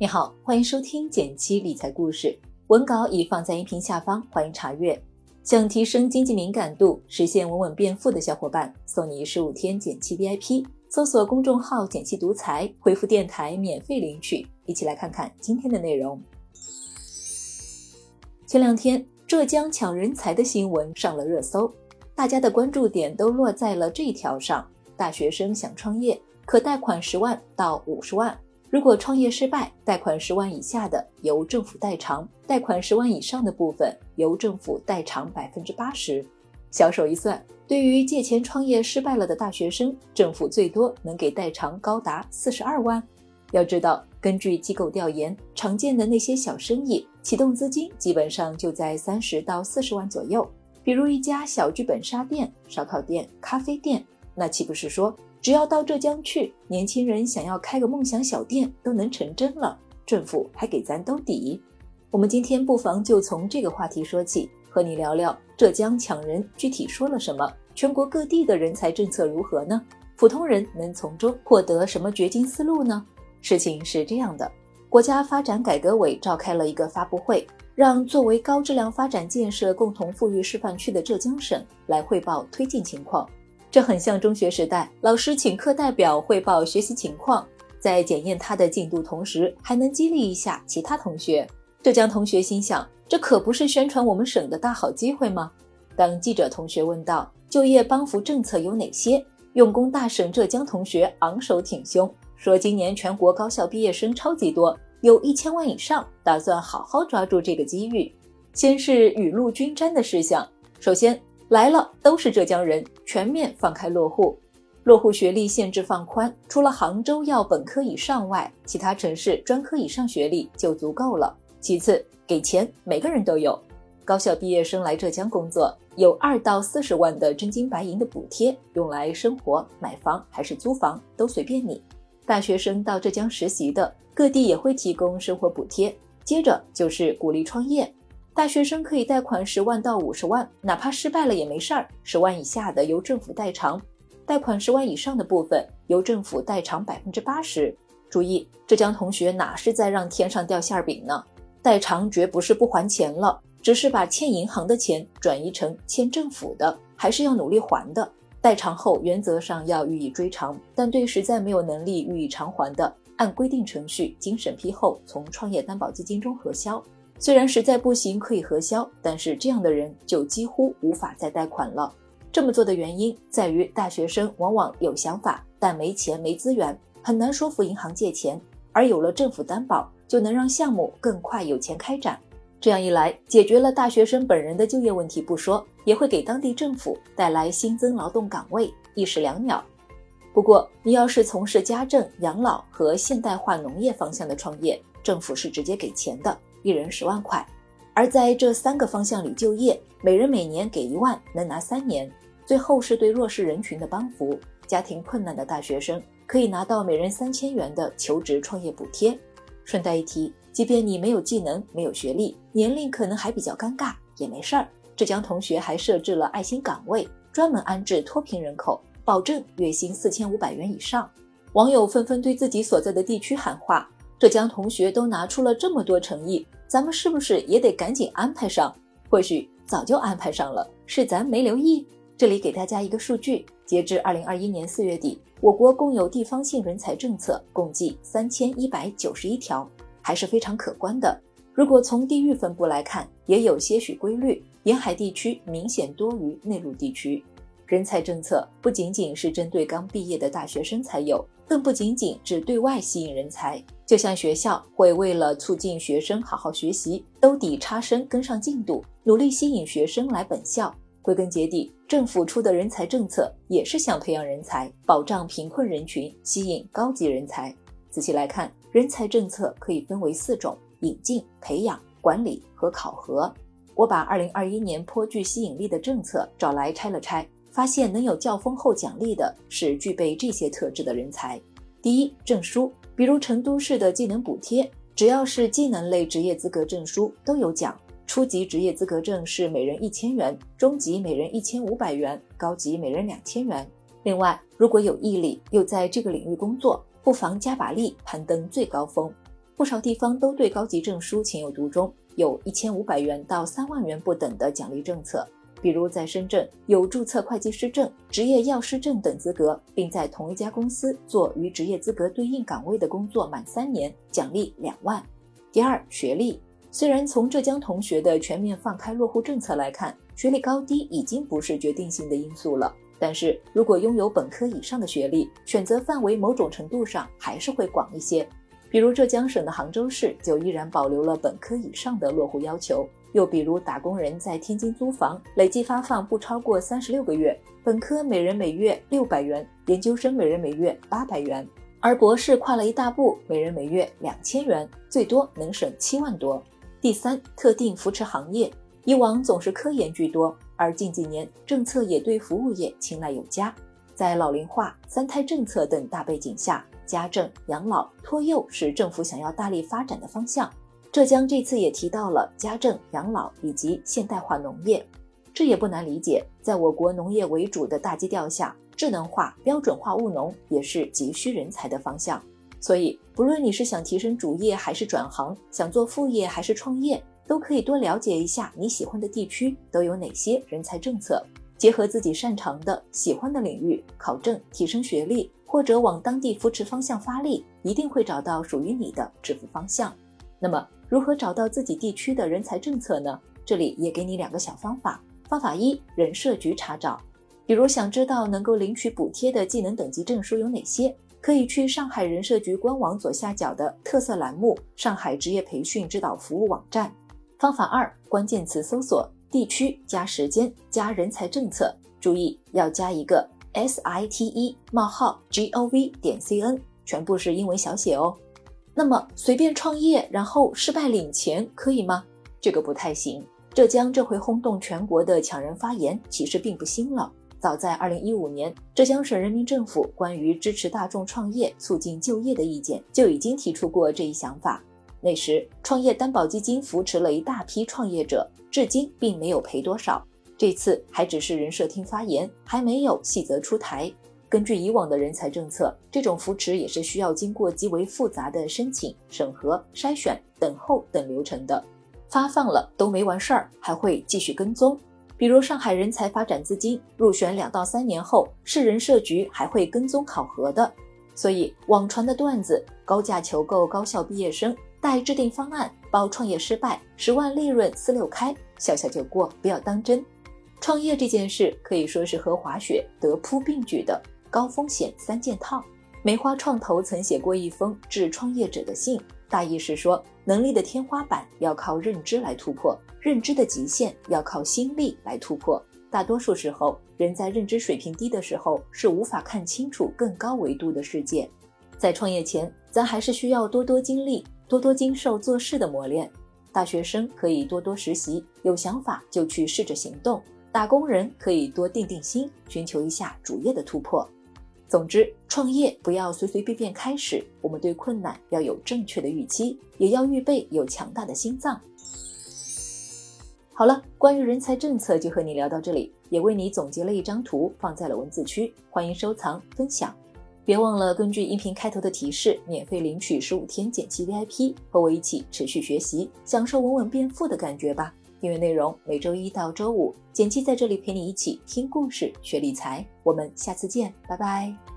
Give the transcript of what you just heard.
你好，欢迎收听减七理财故事，文稿已放在音频下方，欢迎查阅。想提升经济敏感度，实现稳稳变富的小伙伴，送你十五天减七 VIP。搜索公众号“减七独裁，回复“电台”免费领取。一起来看看今天的内容。前两天，浙江抢人才的新闻上了热搜，大家的关注点都落在了这一条上：大学生想创业，可贷款十万到五十万。如果创业失败，贷款十万以下的由政府代偿，贷款十万以上的部分由政府代偿百分之八十。小手一算，对于借钱创业失败了的大学生，政府最多能给代偿高达四十二万。要知道，根据机构调研，常见的那些小生意启动资金基本上就在三十到四十万左右。比如一家小剧本杀店、烧烤店、咖啡店，那岂不是说？只要到浙江去，年轻人想要开个梦想小店都能成真了，政府还给咱兜底。我们今天不妨就从这个话题说起，和你聊聊浙江抢人具体说了什么，全国各地的人才政策如何呢？普通人能从中获得什么掘金思路呢？事情是这样的，国家发展改革委召开了一个发布会，让作为高质量发展建设共同富裕示范区的浙江省来汇报推进情况。这很像中学时代，老师请课代表汇报学习情况，在检验他的进度同时，还能激励一下其他同学。浙江同学心想，这可不是宣传我们省的大好机会吗？当记者同学问到就业帮扶政策有哪些，用功大省浙江同学昂首挺胸，说今年全国高校毕业生超级多，有一千万以上，打算好好抓住这个机遇。先是雨露均沾的事项，首先。来了都是浙江人，全面放开落户，落户学历限制放宽，除了杭州要本科以上外，其他城市专科以上学历就足够了。其次，给钱，每个人都有。高校毕业生来浙江工作，有二到四十万的真金白银的补贴，用来生活、买房还是租房都随便你。大学生到浙江实习的，各地也会提供生活补贴。接着就是鼓励创业。大学生可以贷款十万到五十万，哪怕失败了也没事儿。十万以下的由政府代偿，贷款十万以上的部分由政府代偿百分之八十。注意，浙江同学哪是在让天上掉馅饼呢？代偿绝不是不还钱了，只是把欠银行的钱转移成欠政府的，还是要努力还的。代偿后原则上要予以追偿，但对实在没有能力予以偿还的，按规定程序经审批后从创业担保基金中核销。虽然实在不行可以核销，但是这样的人就几乎无法再贷款了。这么做的原因在于，大学生往往有想法，但没钱没资源，很难说服银行借钱。而有了政府担保，就能让项目更快有钱开展。这样一来，解决了大学生本人的就业问题不说，也会给当地政府带来新增劳动岗位，一石两鸟。不过，你要是从事家政、养老和现代化农业方向的创业，政府是直接给钱的。一人十万块，而在这三个方向里就业，每人每年给一万，能拿三年。最后是对弱势人群的帮扶，家庭困难的大学生可以拿到每人三千元的求职创业补贴。顺带一提，即便你没有技能、没有学历，年龄可能还比较尴尬，也没事儿。浙江同学还设置了爱心岗位，专门安置脱贫人口，保证月薪四千五百元以上。网友纷纷对自己所在的地区喊话。浙江同学都拿出了这么多诚意，咱们是不是也得赶紧安排上？或许早就安排上了，是咱没留意。这里给大家一个数据：截至二零二一年四月底，我国共有地方性人才政策共计三千一百九十一条，还是非常可观的。如果从地域分布来看，也有些许规律，沿海地区明显多于内陆地区。人才政策不仅仅是针对刚毕业的大学生才有，更不仅仅只对外吸引人才。就像学校会为了促进学生好好学习，兜底差生跟上进度，努力吸引学生来本校。归根结底，政府出的人才政策也是想培养人才，保障贫困人群，吸引高级人才。仔细来看，人才政策可以分为四种：引进、培养、管理和考核。我把二零二一年颇具吸引力的政策找来拆了拆。发现能有较丰厚奖励的是具备这些特质的人才。第一，证书，比如成都市的技能补贴，只要是技能类职业资格证书都有奖。初级职业资格证是每人一千元，中级每人一千五百元，高级每人两千元。另外，如果有毅力又在这个领域工作，不妨加把力攀登最高峰。不少地方都对高级证书情有独钟，有一千五百元到三万元不等的奖励政策。比如在深圳有注册会计师证、执业药师证等资格，并在同一家公司做与职业资格对应岗位的工作满三年，奖励两万。第二，学历。虽然从浙江同学的全面放开落户政策来看，学历高低已经不是决定性的因素了，但是如果拥有本科以上的学历，选择范围某种程度上还是会广一些。比如浙江省的杭州市就依然保留了本科以上的落户要求。又比如，打工人在天津租房，累计发放不超过三十六个月，本科每人每月六百元，研究生每人每月八百元，而博士跨了一大步，每人每月两千元，最多能省七万多。第三，特定扶持行业，以往总是科研居多，而近几年政策也对服务业青睐有加，在老龄化、三胎政策等大背景下，家政、养老、托幼是政府想要大力发展的方向。浙江这次也提到了家政、养老以及现代化农业，这也不难理解。在我国农业为主的大基调下，智能化、标准化务农也是急需人才的方向。所以，不论你是想提升主业还是转行，想做副业还是创业，都可以多了解一下你喜欢的地区都有哪些人才政策，结合自己擅长的、喜欢的领域，考证、提升学历，或者往当地扶持方向发力，一定会找到属于你的致富方向。那么，如何找到自己地区的人才政策呢？这里也给你两个小方法。方法一：人社局查找。比如想知道能够领取补贴的技能等级证书有哪些，可以去上海人社局官网左下角的特色栏目“上海职业培训指导服务网站”。方法二：关键词搜索地区加时间加人才政策，注意要加一个 s i t e 冒号 g o v 点 c n，全部是英文小写哦。那么随便创业，然后失败领钱可以吗？这个不太行。浙江这回轰动全国的抢人发言其实并不新了，早在二零一五年，浙江省人民政府关于支持大众创业、促进就业的意见就已经提出过这一想法。那时创业担保基金扶持了一大批创业者，至今并没有赔多少。这次还只是人社厅发言，还没有细则出台。根据以往的人才政策，这种扶持也是需要经过极为复杂的申请、审核、筛选、等候等流程的。发放了都没完事儿，还会继续跟踪。比如上海人才发展资金入选两到三年后，市人社局还会跟踪考核的。所以网传的段子，高价求购高校毕业生，待制定方案，包创业失败，十万利润四六开，笑笑就过，不要当真。创业这件事可以说是和滑雪得铺并举的。高风险三件套。梅花创投曾写过一封致创业者的信，大意是说，能力的天花板要靠认知来突破，认知的极限要靠心力来突破。大多数时候，人在认知水平低的时候是无法看清楚更高维度的世界。在创业前，咱还是需要多多经历，多多经受做事的磨练。大学生可以多多实习，有想法就去试着行动；打工人可以多定定心，寻求一下主业的突破。总之，创业不要随随便便开始。我们对困难要有正确的预期，也要预备有强大的心脏。好了，关于人才政策就和你聊到这里，也为你总结了一张图，放在了文字区，欢迎收藏分享。别忘了根据音频开头的提示，免费领取十五天减期 VIP，和我一起持续学习，享受稳稳变富的感觉吧。订阅内容每周一到周五，简七在这里陪你一起听故事、学理财。我们下次见，拜拜。